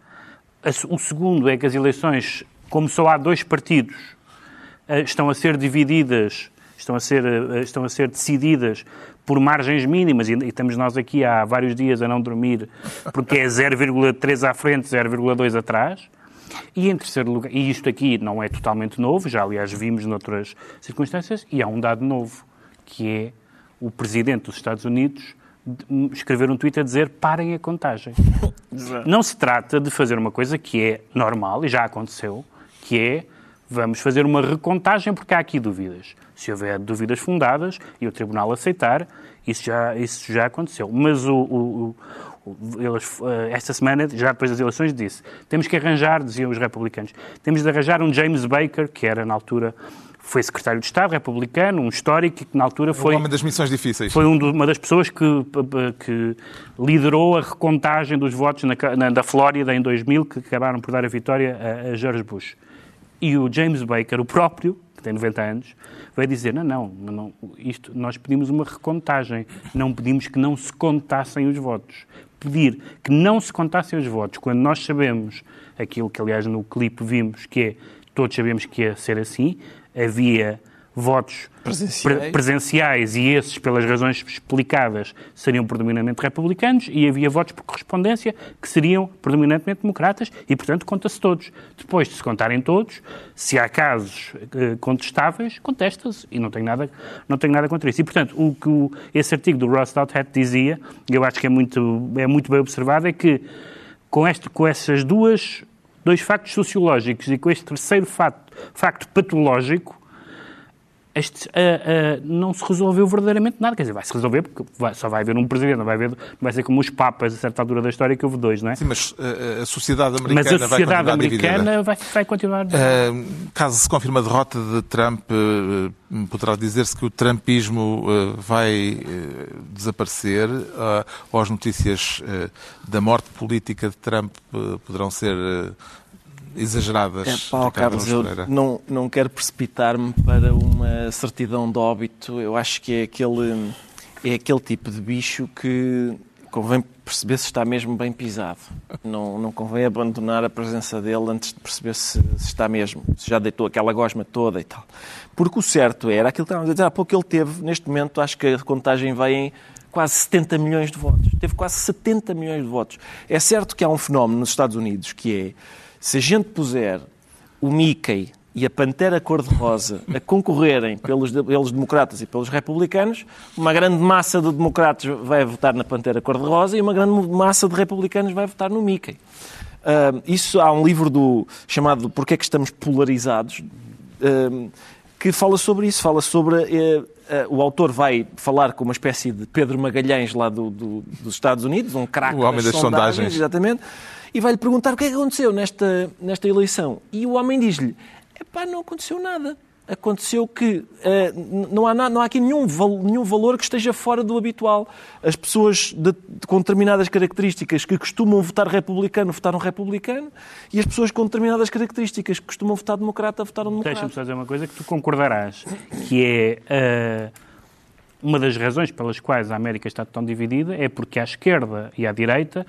O segundo é que as eleições, como só há dois partidos, eh, estão a ser divididas, estão a ser, eh, estão a ser decididas por margens mínimas, e estamos nós aqui há vários dias a não dormir, porque é 0,3 à frente, 0,2 atrás. E em terceiro lugar, e isto aqui não é totalmente novo, já aliás vimos noutras circunstâncias, e há um dado novo, que é o presidente dos Estados Unidos escrever um tweet a dizer parem a contagem. Não se trata de fazer uma coisa que é normal e já aconteceu, que é vamos fazer uma recontagem porque há aqui dúvidas. Se houver dúvidas fundadas e o Tribunal aceitar, isso já, isso já aconteceu. Mas o, o, o, eles, eh, esta semana, já depois das eleições, disse temos que arranjar, diziam os republicanos, temos de arranjar um James Baker, que era na altura foi secretário de Estado republicano, um histórico que na altura foi... Um homem das missões difíceis. Foi um, uma das pessoas que, que liderou a recontagem dos votos na, na, da Flórida em 2000, que acabaram por dar a vitória a, a George Bush. E o James Baker, o próprio, tem 90 anos, vai dizer: não, não, não, isto, nós pedimos uma recontagem, não pedimos que não se contassem os votos. Pedir que não se contassem os votos, quando nós sabemos aquilo que, aliás, no clipe vimos, que é, todos sabemos que ia ser assim, havia votos presenciais. Pre presenciais. e esses, pelas razões explicadas, seriam predominantemente republicanos e havia votos por correspondência que seriam predominantemente democratas e, portanto, conta-se todos. Depois de se contarem todos, se há casos eh, contestáveis, contesta-se e não tenho, nada, não tenho nada contra isso. E, portanto, o que o, esse artigo do Ross Douthat dizia, e eu acho que é muito, é muito bem observado, é que com, este, com essas duas dois factos sociológicos e com este terceiro facto, facto patológico, este, uh, uh, não se resolveu verdadeiramente nada. Quer dizer, vai se resolver porque vai, só vai haver um presidente, não vai, haver, vai ser como os papas a certa altura da história que houve dois, não é? Sim, mas uh, a sociedade americana mas a sociedade vai americana vai, vai, continuar. caso se confirme a derrota de Trump, poderá dizer-se que o trumpismo vai desaparecer ou as notícias da morte política de Trump poderão ser exageradas. É, pá, Carlos, eu não, não quero precipitar-me para uma certidão de óbito. Eu acho que é aquele, é aquele tipo de bicho que convém perceber se está mesmo bem pisado. Não, não convém abandonar a presença dele antes de perceber se, se, está mesmo, se já deitou aquela gosma toda e tal. Porque o certo era, aquilo que estávamos a dizer há pouco, ele teve, neste momento, acho que a contagem vai em quase 70 milhões de votos. Teve quase 70 milhões de votos. É certo que há um fenómeno nos Estados Unidos que é se a gente puser o Mickey e a Pantera Cor-de-Rosa a concorrerem pelos, pelos democratas e pelos republicanos, uma grande massa de democratas vai votar na Pantera Cor-de-Rosa e uma grande massa de republicanos vai votar no Mickey. Uh, isso há um livro do, chamado Porquê é que estamos polarizados, uh, que fala sobre isso, fala sobre... Uh, o autor vai falar com uma espécie de Pedro Magalhães lá do, do, dos Estados Unidos, um craque das, das sondagens, sondagens. exatamente, e vai-lhe perguntar o que é que aconteceu nesta, nesta eleição. E o homem diz-lhe: pá, não aconteceu nada. Aconteceu que uh, não, há na, não há aqui nenhum, val, nenhum valor que esteja fora do habitual. As pessoas de, de, com determinadas características que costumam votar republicano votaram republicano e as pessoas com determinadas características que costumam votar democrata votaram democrata. Deixa-me só dizer uma coisa que tu concordarás, que é. Uh uma das razões pelas quais a América está tão dividida é porque à esquerda e à direita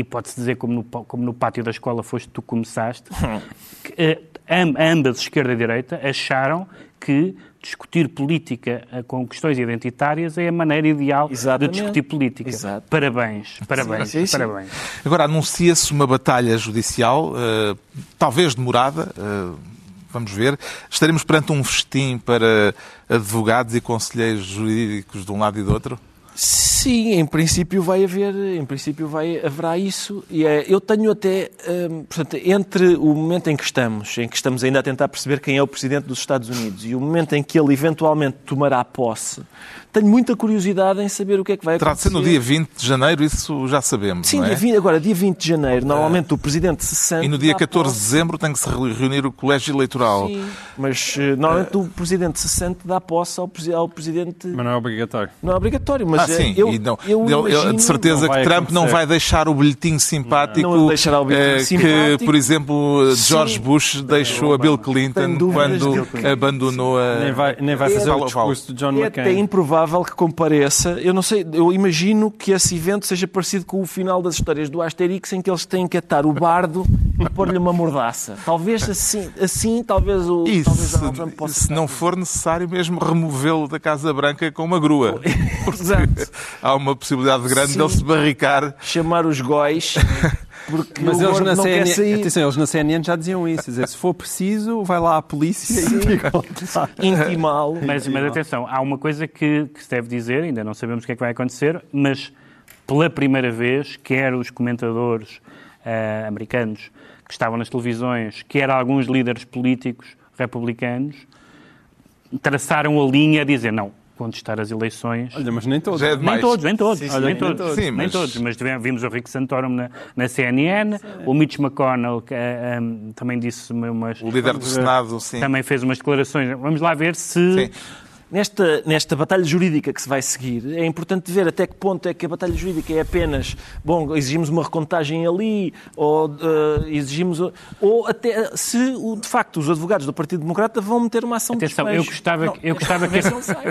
e pode-se dizer, como no, como no pátio da escola foste tu começaste, que, uh, ambas, esquerda e direita, acharam que discutir política uh, com questões identitárias é a maneira ideal Exatamente. de discutir política. Exato. Parabéns, parabéns, sim, sim, sim. parabéns. Agora, anuncia-se uma batalha judicial, uh, talvez demorada, vamos ver. Estaremos perante um festim para advogados e conselheiros jurídicos de um lado e do outro? Sim, em princípio vai haver, em princípio vai, haverá isso. E é, eu tenho até, hum, portanto, entre o momento em que estamos, em que estamos ainda a tentar perceber quem é o Presidente dos Estados Unidos e o momento em que ele eventualmente tomará posse, tenho muita curiosidade em saber o que é que vai acontecer. Terá de ser no dia 20 de janeiro, isso já sabemos, Sim, é? dia 20, agora, dia 20 de janeiro, normalmente o Presidente se sente... E no dia 14 de dezembro tem que se reunir o Colégio Eleitoral. Sim, mas eh, normalmente o Presidente se sente dá posse ao, ao Presidente... Mas não é obrigatório. Não é obrigatório, mas... Ah, sim, eu, não, eu, eu imagino... de certeza que Trump acontecer. não vai deixar o bilhetim simpático, não, deixará o bilhetim uh, simpático. que, por exemplo, George sim. Bush deixou a Bill Clinton quando abandonou a... Nem vai, nem vai fazer é, o discurso de John é McCain. É até improvável que compareça eu não sei, eu imagino que esse evento seja parecido com o final das histórias do Asterix, em que eles têm que atar o bardo e pôr-lhe uma mordaça. Talvez assim, assim talvez o e talvez se, Trump possa se não for necessário mesmo removê-lo da Casa Branca com uma grua. Exato. Há uma possibilidade grande dele se barricar. Chamar os góis. Porque Mas eles na, CNN, atenção, eles na CNN já diziam isso. Dizer, se for preciso, vai lá à polícia e intimá-lo. Mas, mas atenção, há uma coisa que, que se deve dizer, ainda não sabemos o que é que vai acontecer, mas pela primeira vez, quer os comentadores uh, americanos que estavam nas televisões, quer alguns líderes políticos republicanos, traçaram a linha a dizer não, contestar as eleições. Olha, mas nem todos. É nem todos, nem todos. Sim, sim, nem, todos. Sim, mas... nem todos. Mas vimos o Rick Santorum na, na CNN, sim. o Mitch McConnell que, um, também disse umas... O líder do Senado, sim. Também fez umas declarações. Vamos lá ver se... Nesta, nesta batalha jurídica que se vai seguir, é importante ver até que ponto é que a batalha jurídica é apenas, bom, exigimos uma recontagem ali, ou uh, exigimos. Ou até se, de facto, os advogados do Partido Democrata vão meter uma ação Atenção, de eu gostava, não, eu, gostava que,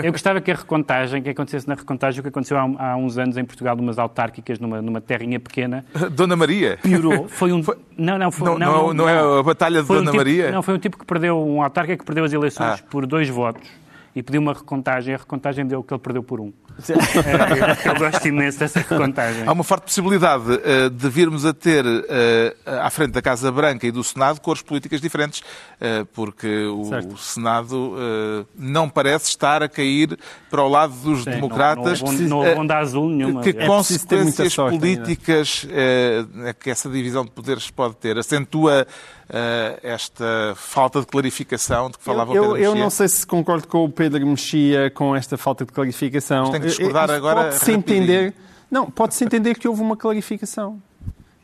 eu gostava que a recontagem, que acontecesse na recontagem, o que aconteceu há, há uns anos em Portugal, numas autárquicas, numa, numa terrinha pequena. Dona Maria? Piorou. Foi um. Foi... Não, não, foi, não, não, não, não, é a Batalha de Dona um tipo, Maria? Não, foi um tipo que perdeu, um autárquico que perdeu as eleições ah. por dois votos e pediu uma recontagem. A recontagem deu que ele perdeu por um. é, eu gosto imenso dessa recontagem. Há uma forte possibilidade uh, de virmos a ter uh, à frente da Casa Branca e do Senado cores políticas diferentes, uh, porque o, o Senado não parece estar a cair para o lado dos Sim, democratas. Não, não, não, não dá azul nenhuma. Que é consequências políticas é que essa divisão de poderes pode ter? Acentua uh, esta falta de clarificação de que falava eu, o Pedro eu, eu Mexia? não sei se concordo com o Pedro Mexia com esta falta de clarificação. Mas tem que discordar Isso agora Pode-se entender, não, pode-se entender que houve uma clarificação.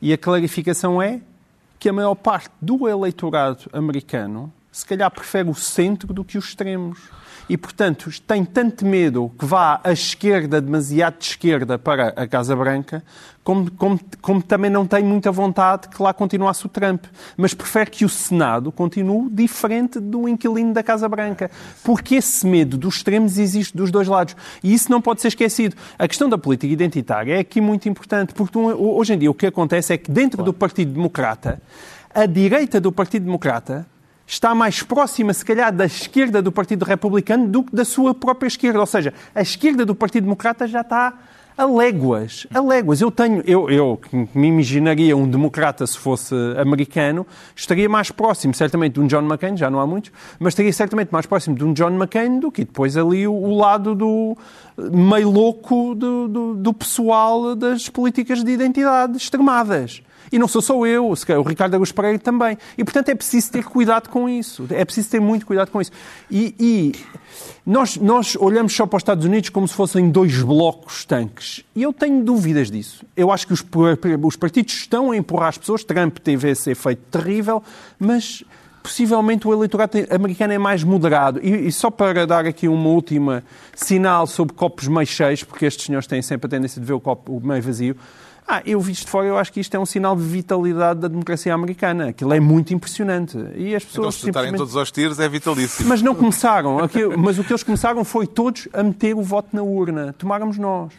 E a clarificação é que a maior parte do eleitorado americano se calhar prefere o centro do que os extremos. E, portanto, tem tanto medo que vá à esquerda, demasiado de esquerda, para a Casa Branca, como, como, como também não tem muita vontade que lá continuasse o Trump. Mas prefere que o Senado continue diferente do inquilino da Casa Branca. Porque esse medo dos extremos existe dos dois lados. E isso não pode ser esquecido. A questão da política identitária é aqui muito importante, porque hoje em dia o que acontece é que dentro do Partido Democrata, a direita do Partido Democrata está mais próxima, se calhar, da esquerda do Partido Republicano do que da sua própria esquerda. Ou seja, a esquerda do Partido Democrata já está a léguas. A léguas. Eu tenho, eu, eu me imaginaria um democrata se fosse americano, estaria mais próximo, certamente, de um John McCain, já não há muitos, mas estaria certamente mais próximo de um John McCain do que depois ali o, o lado do meio louco do, do, do pessoal das políticas de identidade extremadas. E não sou só eu, o Ricardo Augusto Pereira também. E, portanto, é preciso ter cuidado com isso. É preciso ter muito cuidado com isso. E, e nós, nós olhamos só para os Estados Unidos como se fossem dois blocos tanques. E eu tenho dúvidas disso. Eu acho que os, os partidos estão a empurrar as pessoas. Trump teve esse efeito terrível, mas possivelmente o eleitorado americano é mais moderado. E, e, só para dar aqui uma última sinal sobre copos meio cheios, porque estes senhores têm sempre a tendência de ver o copo meio vazio. Ah, eu visto de fora, eu acho que isto é um sinal de vitalidade da democracia americana. Aquilo é muito impressionante. E as Então, pessoas se estarem simplesmente... todos aos tiros, é vitalício. Mas não começaram. Aquilo- Mas o que eles começaram foi todos a meter o voto na urna. Tomáramos nós.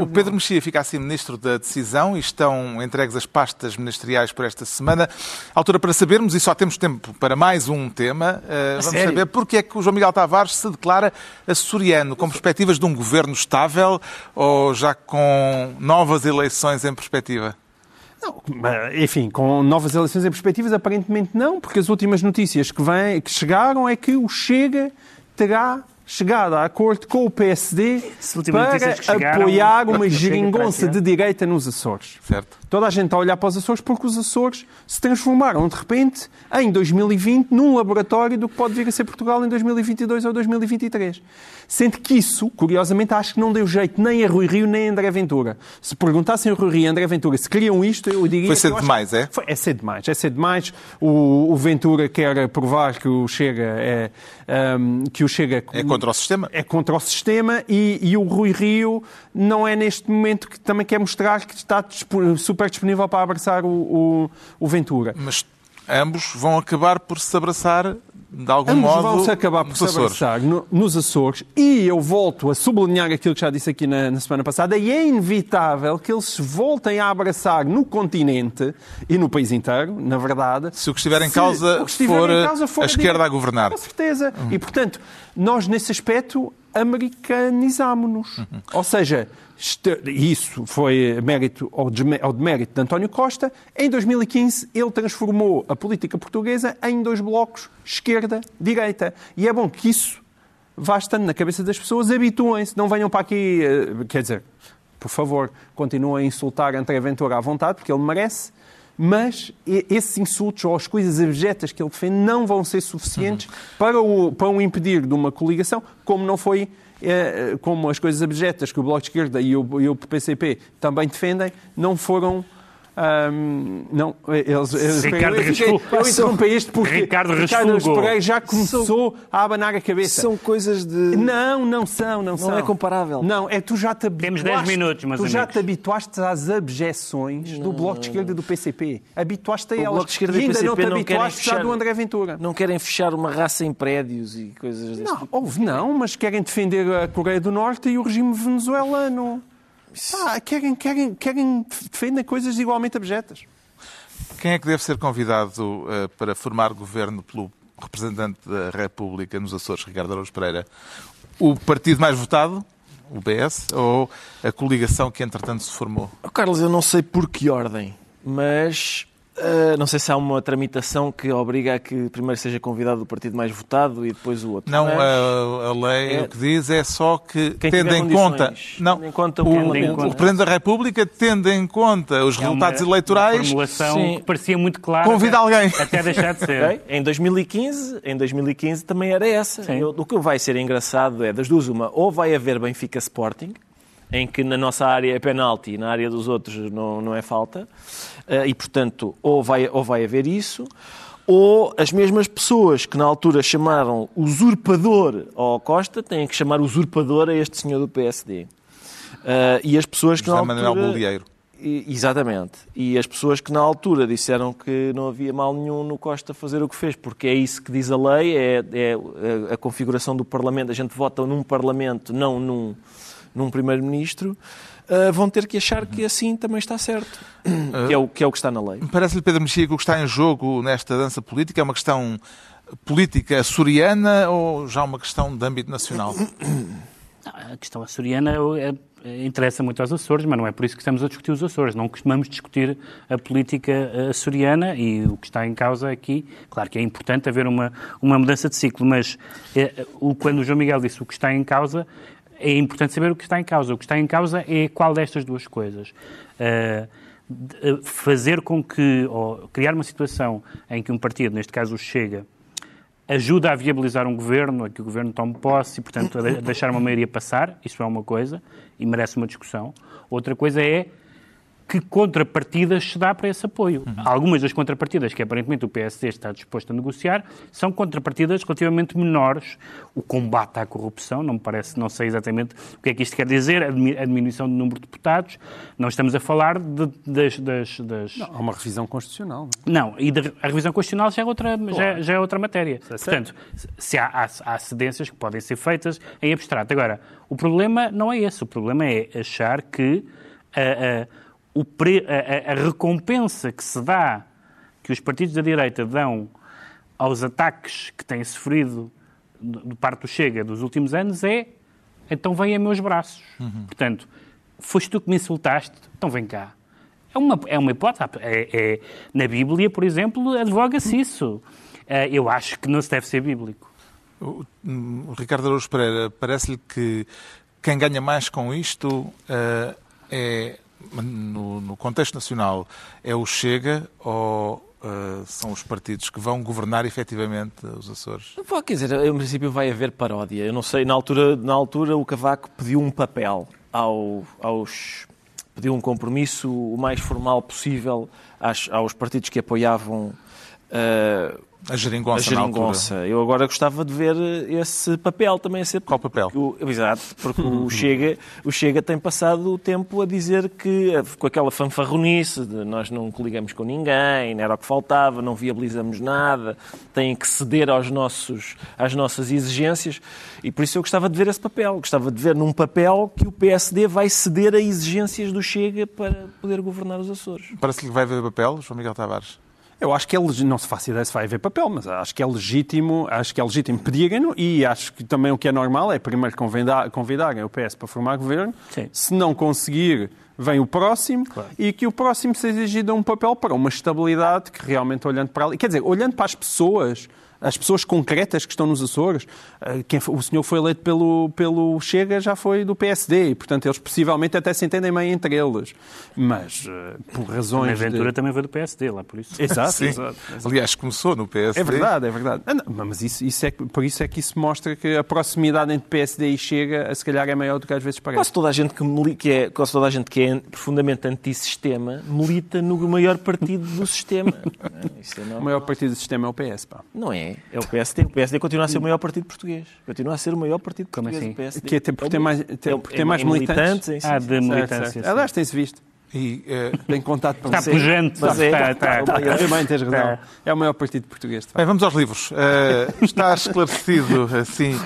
O Pedro. Mexia fica assim ministro da decisão e estão entregues as pastas ministeriais por esta semana. Altura para sabermos, e só temos tempo para mais um tema, eh, vamos sério? saber porque é que o João Miguel Tavares se declara açoriano, com perspectivas de um governo estável ou já com novas eleições em perspectiva? Enfim, com novas eleições em perspectivas, aparentemente não, porque as últimas notícias que, vêm, que chegaram é que o Chega terá chegado a acordo com o PSD para apoiar uma geringonça de direita nos Açores. Certo? Toda a gente está a olhar para os Açores porque os Açores se transformaram, de repente, em 2020, num laboratório do que pode vir a ser Portugal em 2022 ou 2023. Sendo que isso, curiosamente, acho que não deu jeito nem a Rui Rio nem a André Ventura. Se perguntassem a Rui Rio e a André Ventura se queriam isto, eu diria... Foi que cedo demais, é? Foi- é cedo demais, é cedo demais. O, o Ventura quer provar que o Chega é... ahm, que o Chega É contra o sistema? é contra o sistema e, e o Rui Rio não é neste momento que também quer mostrar que está dispo- super disponível para abraçar o, o, o Ventura. Mas ambos vão acabar por se abraçar de algum Ambos modo vão-se acabar por se Açores. abraçar no- nos Açores e eu volto a sublinhar aquilo que já disse aqui na, na semana passada e é inevitável que eles se voltem a abraçar no continente e no país inteiro, na verdade. Se o que estiver em se causa estiver for em causa for a esquerda a governar. Com certeza. E, portanto, nós, nesse aspecto, americanizámonos. Ou seja, isso foi mérito ou demérito de António Costa. Em 2015, ele transformou a política portuguesa em dois blocos, esquerda-direita. E é bom que isso vá estando na cabeça das pessoas, habituem-se, não venham para aqui, eh, quer dizer, por favor, continuem a insultar André Ventura à vontade, porque ele merece, mas esses insultos ou as coisas abjetas que ele defende não vão ser suficientes para, o, para o impedir de uma coligação, como não foi. eh, Como as coisas abjetas que o Bloco de Esquerda e o, e o PCP também defendem, não foram. Ahm, não, eles, eles- Ricardo eu, fiquei- eu interrompi isto porque Ricardo resfungou. Pereira já começou a abanar a cabeça. São coisas de. Não, não são, não, são. é comparável. Não, é tu já te habituaste. Temos 10 minutos, meus Tu já amigos. te habituaste às abjeções do Bloco de Esquerda e do PCP. Habituaste a O elas. Bloco de Esquerda e e ainda PCP não te não habituaste já fechar- do André Ventura. Não querem fechar uma raça em prédios e coisas desse Não, tipo. houve não, mas querem defender a Coreia do Norte e o regime venezuelano. Pá, querem, querem, querem defender coisas igualmente abjetas. Quem é que deve ser convidado eh, para formar governo pelo representante da República nos Açores, Ricardo Araújo Pereira? O partido mais votado, o PS, ou a coligação que entretanto se formou? Oh, Carlos, eu não sei por que ordem, mas Uh, não sei se há uma tramitação que obriga a que primeiro seja convidado o partido mais votado e depois o outro. Não, Mas, a, a lei é- o que diz é só que, Quem tendo em conta. Não, tendo em conta o, o o, Parlamento. o Presidente da República, tendo em conta os É uma- resultados uma eleitorais, formulação Sim. que parecia muito clara. Convida até- alguém. Até deixar de ser. Ok? Em 2015, em 2015 também era essa. Eu- o que vai ser engraçado é das duas uma, ou vai haver Benfica Sporting, em que na nossa área é penalti e na área dos outros não, não é falta, eh, e portanto ou vai, ou vai haver isso, ou as mesmas pessoas que na altura chamaram usurpador ao Costa têm que chamar usurpador a este senhor do PSD. Eh, e as pessoas que José na Manuel altura... Bolieiro. Exatamente. E as pessoas que na altura disseram que não havia mal nenhum no Costa fazer o que fez, porque é isso que diz a lei, é, é a, a configuração do Parlamento. A gente vota num Parlamento, não num, num Primeiro-Ministro. ah, vão ter que achar que assim também está certo. Que é o que, é o que está na lei. Parece-lhe, Pedro Mexia, que o que está em jogo nesta dança política é uma questão política açoriana ou já uma questão de âmbito nacional? A questão açoriana é- é- interessa muito aos Açores, mas não é por isso que estamos a discutir os Açores. Não costumamos discutir a política eh, açoriana e o que está em causa aqui, claro que é importante haver uma, uma mudança de ciclo, mas eh, o, quando o João Miguel disse o que está em causa, é importante saber o que está em causa. O que está em causa é qual destas duas coisas. Eh, fazer com que, ou criar uma situação em que um partido, neste caso o Chega, ajuda a viabilizar um governo, a que o governo tome posse e, portanto, a deixar uma maioria passar. Isso é uma coisa e merece uma discussão. Outra coisa é que contrapartidas se dá para esse apoio. Algumas das contrapartidas que aparentemente o PSD está disposto a negociar são contrapartidas relativamente menores. O combate à corrupção, não me parece, não sei exatamente o que é que isto quer dizer, a dimi- a diminuição do número de deputados. Não estamos a falar de- das- das- das Há uma revisão constitucional. não é? não, e de- a revisão constitucional já é outra, já, já é outra matéria. Portanto, se há, há, há cedências que podem ser feitas em abstrato. Agora, o problema não é esse. O problema é achar que a- o pre- a- a- recompensa que se dá, que os partidos da direita dão aos ataques que têm sofrido parte do Chega dos últimos anos é então vem a meus braços. Portanto, foste tu que me insultaste, então vem cá. É uma, é uma hipótese. É, é- na Bíblia, por exemplo, advoga-se isso. Eh, eu acho que não se deve ser bíblico. O, hum, o Ricardo Araújo Pereira, parece-lhe que quem ganha mais com isto eh, é, no, no contexto nacional, é o Chega ou eh, são os partidos que vão governar efetivamente os Açores? Pá, Quer dizer, em princípio vai haver paródia. Eu não sei, na altura, na altura o Cavaco pediu um papel ao- aos. pediu um compromisso o mais formal possível às- aos partidos que apoiavam eh, A a geringonça, altura. geringonça. Eu agora gostava de ver esse papel também a ser. Qual papel? O- exato, porque o Chega, o Chega tem passado o tempo a dizer que, eh, com aquela fanfarronice de nós não coligamos com ninguém, não era o que faltava, não viabilizamos nada, têm que ceder aos nossos, às nossas exigências, e por isso eu gostava de ver esse papel. Gostava de ver num papel que o PSD vai ceder a exigências do Chega para poder governar os Açores. Parece-lhe que vai haver papel, João Miguel Tavares? Eu acho que é legítimo, não se faço ideia se vai haver papel, mas acho que é legítimo, acho que é legítimo pedirem-no e acho que também o que é normal é primeiro convidar, convidarem o PS para formar governo. Sim. Se não conseguir, vem o próximo e que o próximo seja exigido um papel para uma estabilidade que realmente olhando para ali, quer dizer, olhando para as pessoas, as pessoas concretas que estão nos Açores, eh, quem o senhor foi eleito pelo, pelo Chega já foi do PSD e, portanto, eles possivelmente até se entendem bem entre eles. Mas, eh, por A razões aventura de... também veio do PSD, lá por isso. Exato, Sim. exato. Aliás, começou no PSD. É verdade, é verdade. Ah, não, mas isso, isso é, por isso é que isso mostra que a proximidade entre PSD e Chega, se calhar, é maior do que às vezes parece. Quase toda a gente que, que é, quase toda a gente que é profundamente antissistema milita no maior partido do sistema. Não é? Isso é O normal. maior partido do sistema é o PS, pá. Não é, é o PSD. O PSD continua a ser o maior partido português. Continua a ser o maior partido Como português. assim? O PSD. Que é por ter mais, ter, É- por é mais militantes. sim, sim, Ah, de militância. Aliás, tem-se visto. E, eh, Tem contato para Está pujante. Mas é, está, está, está, está. Tens razão. É o maior partido português. Bem, vamos aos livros. Eh, está esclarecido, assim,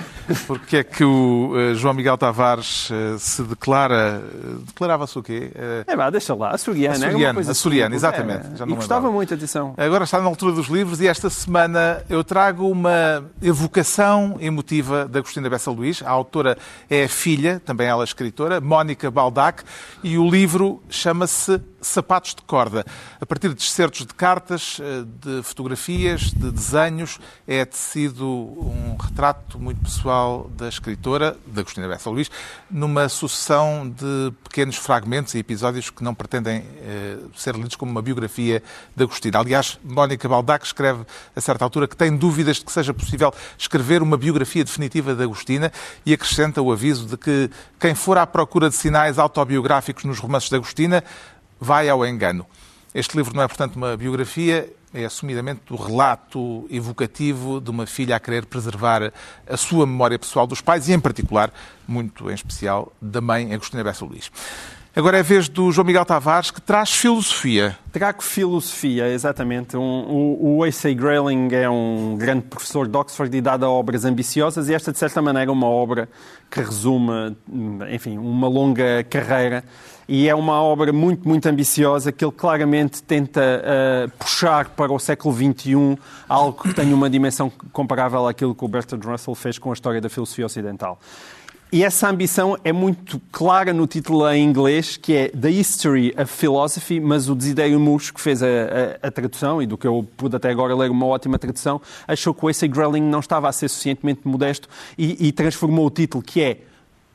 porque é que o eh, João Miguel Tavares se declara... Declarava-se o quê? É vá, deixa lá. Açoriano. uma Açoriano, coisa açoriano, exatamente. É. Já não E gostava muito, atenção. Agora está na altura dos livros e esta semana eu trago uma evocação emotiva da Agostina Bessa Luís. A autora é a filha, também ela escritora, Mónica Baldac, e o livro chama chama-se Sapatos de Corda. A partir de excertos de cartas, eh, de fotografias, de desenhos, é tecido um retrato muito pessoal da escritora, da Agostina Bessa Luís, numa sucessão de pequenos fragmentos e episódios que não pretendem eh, ser lidos como uma biografia da Agostina. Aliás, Mónica Baldac escreve a certa altura que tem dúvidas de que seja possível escrever uma biografia definitiva da Agostina e acrescenta o aviso de que quem for à procura de sinais autobiográficos nos romances da Agostina vai ao engano. Este livro não é, portanto, uma biografia, é assumidamente o relato evocativo de uma filha a querer preservar a sua memória pessoal dos pais e, em particular, muito em especial, da mãe Agostina Bessa Luís. Agora é a vez do João Miguel Tavares, que traz filosofia. Trago filosofia, exatamente. Um, o, A.C. Grayling é um grande professor de Oxford e dado a obras ambiciosas, e esta, de certa maneira, é uma obra que resume, enfim, uma longa carreira. E é uma obra muito, muito ambiciosa que ele claramente tenta uh, puxar para o século XXI algo que tenha uma dimensão comparável àquilo que o Bertrand Russell fez com a história da filosofia ocidental. E essa ambição é muito clara no título em inglês, que é The History of Philosophy, mas o Desiderio Mus, que fez a, a, a, tradução, e do que eu pude até agora ler uma ótima tradução, achou que o A.C. Grelling não estava a ser suficientemente modesto e, e transformou o título, que é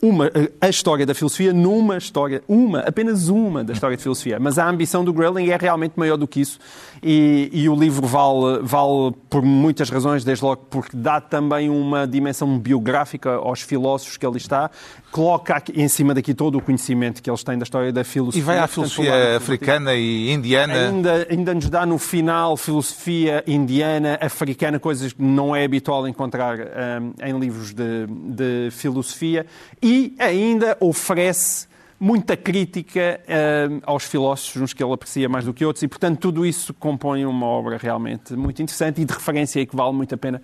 uma, a história da filosofia numa história, uma, apenas uma da história de filosofia. Mas a ambição do Grelling é realmente maior do que isso e, e, o livro vale, vale por muitas razões, desde logo porque dá também uma dimensão biográfica aos filósofos que ali está, coloca aqui, em cima daqui todo o conhecimento que eles têm da história da filosofia. E vai à filosofia africana e indiana. Ainda, ainda nos dá no final filosofia indiana, africana, coisas que não é habitual encontrar um, em livros de, de filosofia, e ainda oferece muita crítica uh, aos filósofos, uns que ele aprecia mais do que outros, e, portanto, tudo isso compõe uma obra realmente muito interessante e de referência e que vale muito a pena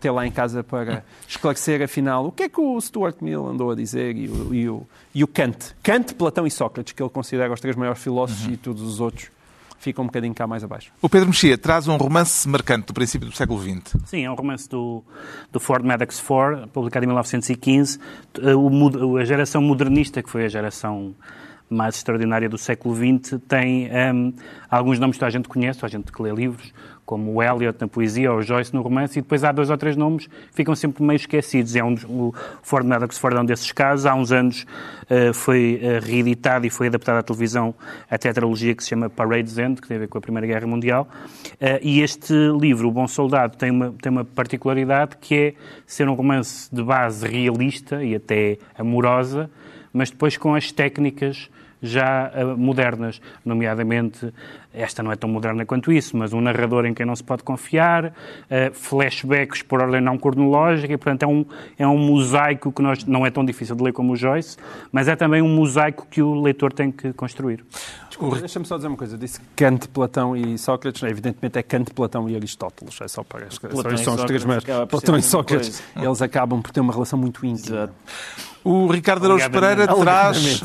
ter lá em casa para esclarecer, afinal, o que é que o Stuart Mill andou a dizer e o, e o, e o Kant. Kant, Platão e Sócrates, que ele considera os três maiores filósofos uhum. e todos os outros fica um bocadinho cá mais abaixo. O Pedro Mexia traz um romance marcante do princípio do século XX. Sim, é um romance do, do Ford Maddox Ford, publicado em 1915. Eh, o, a geração modernista, que foi a geração mais extraordinária do século XX, tem um, ehm, alguns nomes que a gente conhece, a gente que lê livros, como o Eliot na poesia ou o Joyce no romance, e depois há dois ou três nomes que ficam sempre meio esquecidos. É um, o Ford Maddox Ford é um desses casos. Há uns anos uh, foi uh, reeditado e foi adaptado à televisão a tetralogia que se chama Parade's End, que tem a ver com a Primeira Guerra Mundial. Uh, e este livro, O Bom Soldado, tem uma, tem uma particularidade que é ser um romance de base realista e até amorosa, mas depois com as técnicas já modernas, nomeadamente, esta não é tão moderna quanto isso, mas um narrador em quem não se pode confiar, uh, flashbacks por ordem não cronológica, e, portanto, é um, é um mosaico que nós, não é tão difícil de ler como o Joyce, mas é também um mosaico que o leitor tem que construir. Desculpa, deixa-me só dizer uma coisa. Disse Kant, Platão e Sócrates. Evidentemente é Kant, Platão e Aristóteles. É só para... Platão são os três mais... Platão e Sócrates. Eles acabam por ter uma relação muito íntima. Exato. O Ricardo Araújo Pereira traz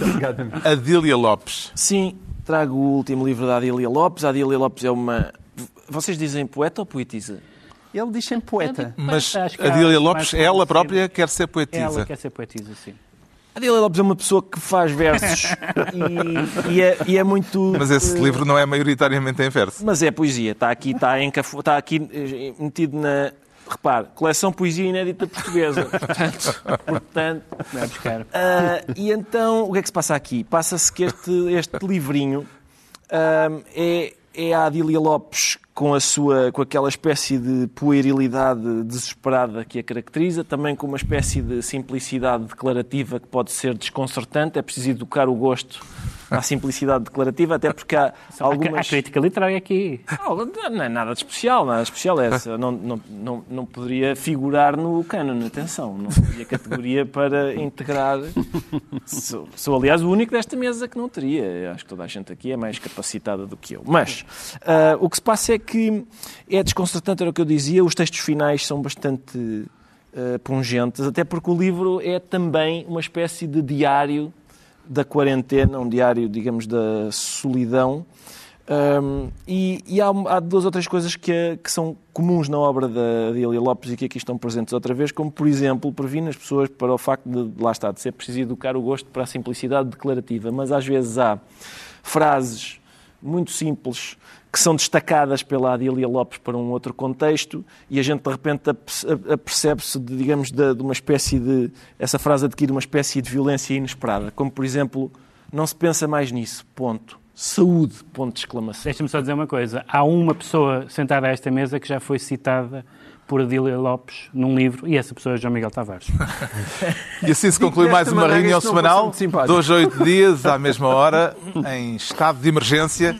a Adília Lopes. Sim, trago o último livro da Adília Lopes. A Adília Lopes é uma... Vocês dizem poeta ou poetisa? Ele diz sempre poeta. Mas a Adília Lopes, ela própria quer ser poetisa. Ela quer ser poetisa, sim. A Adília Lopes é uma pessoa que faz versos e, e, é, e, é, muito. Mas esse uh, livro não é maioritariamente em verso. Mas é poesia. Está aqui, está, encafo, está aqui eh, metido na, repare, coleção Poesia Inédita Portuguesa. Portanto, portanto não buscar. Uh, e então, o que é que se passa aqui? Passa-se que este, este livrinho uh, é, é a Adília Lopes com, a sua, com aquela espécie de puerilidade desesperada que a caracteriza, também com uma espécie de simplicidade declarativa que pode ser desconcertante. É preciso educar o gosto à simplicidade declarativa, até porque há algumas... Há crítica literária aqui. Não, não é nada de especial, nada de especial é essa. Não, não, não, não poderia figurar no canon, atenção. Não teria categoria para integrar... Sou, sou, aliás, o único desta mesa que não teria. Acho que toda a gente aqui é mais capacitada do que eu. Mas uh, o que se passa é que é desconcertante, era o que eu dizia, os textos finais são bastante uh, pungentes, até porque o livro é também uma espécie de diário da quarentena, um diário, digamos, da solidão, Um, e, e há, há, duas ou três coisas que, que, são comuns na obra da Adília Lopes e que aqui estão presentes outra vez, como, por exemplo, previne as pessoas para o facto de, lá está, de ser preciso educar o gosto para a simplicidade declarativa. Mas às vezes há frases muito simples que são destacadas pela Adília Lopes para um outro contexto e a gente de repente apercebe-se, de, digamos, de, de uma espécie de. Essa frase adquire uma espécie de violência inesperada, como por exemplo, não se pensa mais nisso, ponto saúde, ponto de exclamação. Deixa-me só dizer uma coisa. Há uma pessoa sentada a esta mesa que já foi citada por Adília Lopes num livro, e essa pessoa é João Miguel Tavares. e assim se conclui mais uma reunião semanal, dois a oito dias, à mesma hora, em estado de emergência,